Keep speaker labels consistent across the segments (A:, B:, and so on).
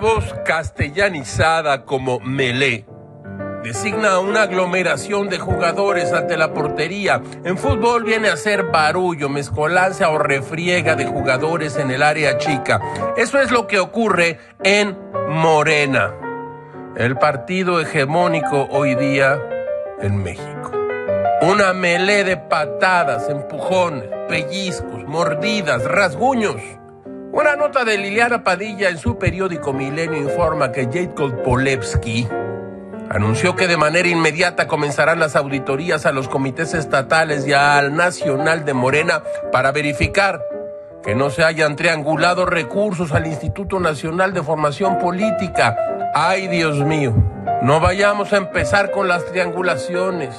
A: Voz castellanizada como melé designa una aglomeración de jugadores ante la portería. En fútbol viene a ser barullo, mezcolanza o refriega de jugadores en el área chica. Eso es lo que ocurre en Morena, el partido hegemónico hoy día en México. Una melé de patadas, empujones, pellizcos, mordidas, rasguños. Una nota de Liliana Padilla en su periódico Milenio informa que Jacob Polevsky anunció que de manera inmediata comenzarán las auditorías a los comités estatales y al nacional de Morena para verificar que no se hayan triangulado recursos al Instituto Nacional de Formación Política. Ay, Dios mío, no vayamos a empezar con las triangulaciones.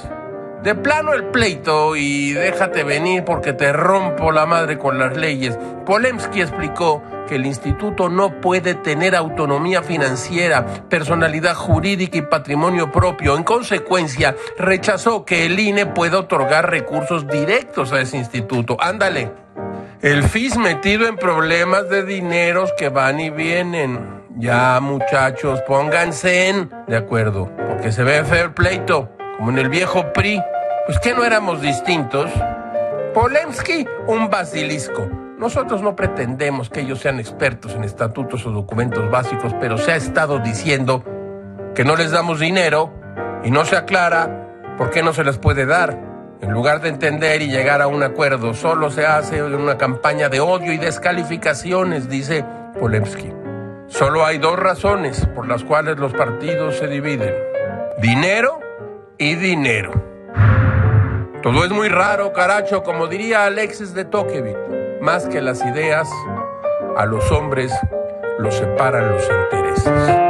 A: De plano el pleito y déjate venir porque te rompo la madre con las leyes. Polemski explicó que el instituto no puede tener autonomía financiera, personalidad jurídica y patrimonio propio. En consecuencia, rechazó que el INE pueda otorgar recursos directos a ese instituto. Ándale. El FIS metido en problemas de dineros que van y vienen. Ya, muchachos, pónganse en de acuerdo, porque se ve feo el pleito como en el viejo PRI. Pues que no éramos distintos. Polemski, un basilisco. Nosotros no pretendemos que ellos sean expertos en estatutos o documentos básicos, pero se ha estado diciendo que no les damos dinero y no se aclara por qué no se les puede dar. En lugar de entender y llegar a un acuerdo, solo se hace una campaña de odio y descalificaciones, dice Polemski. Solo hay dos razones por las cuales los partidos se dividen. Dinero y dinero. Todo es muy raro, caracho, como diría Alexis de Tocqueville. Más que las ideas, a los hombres los separan los intereses.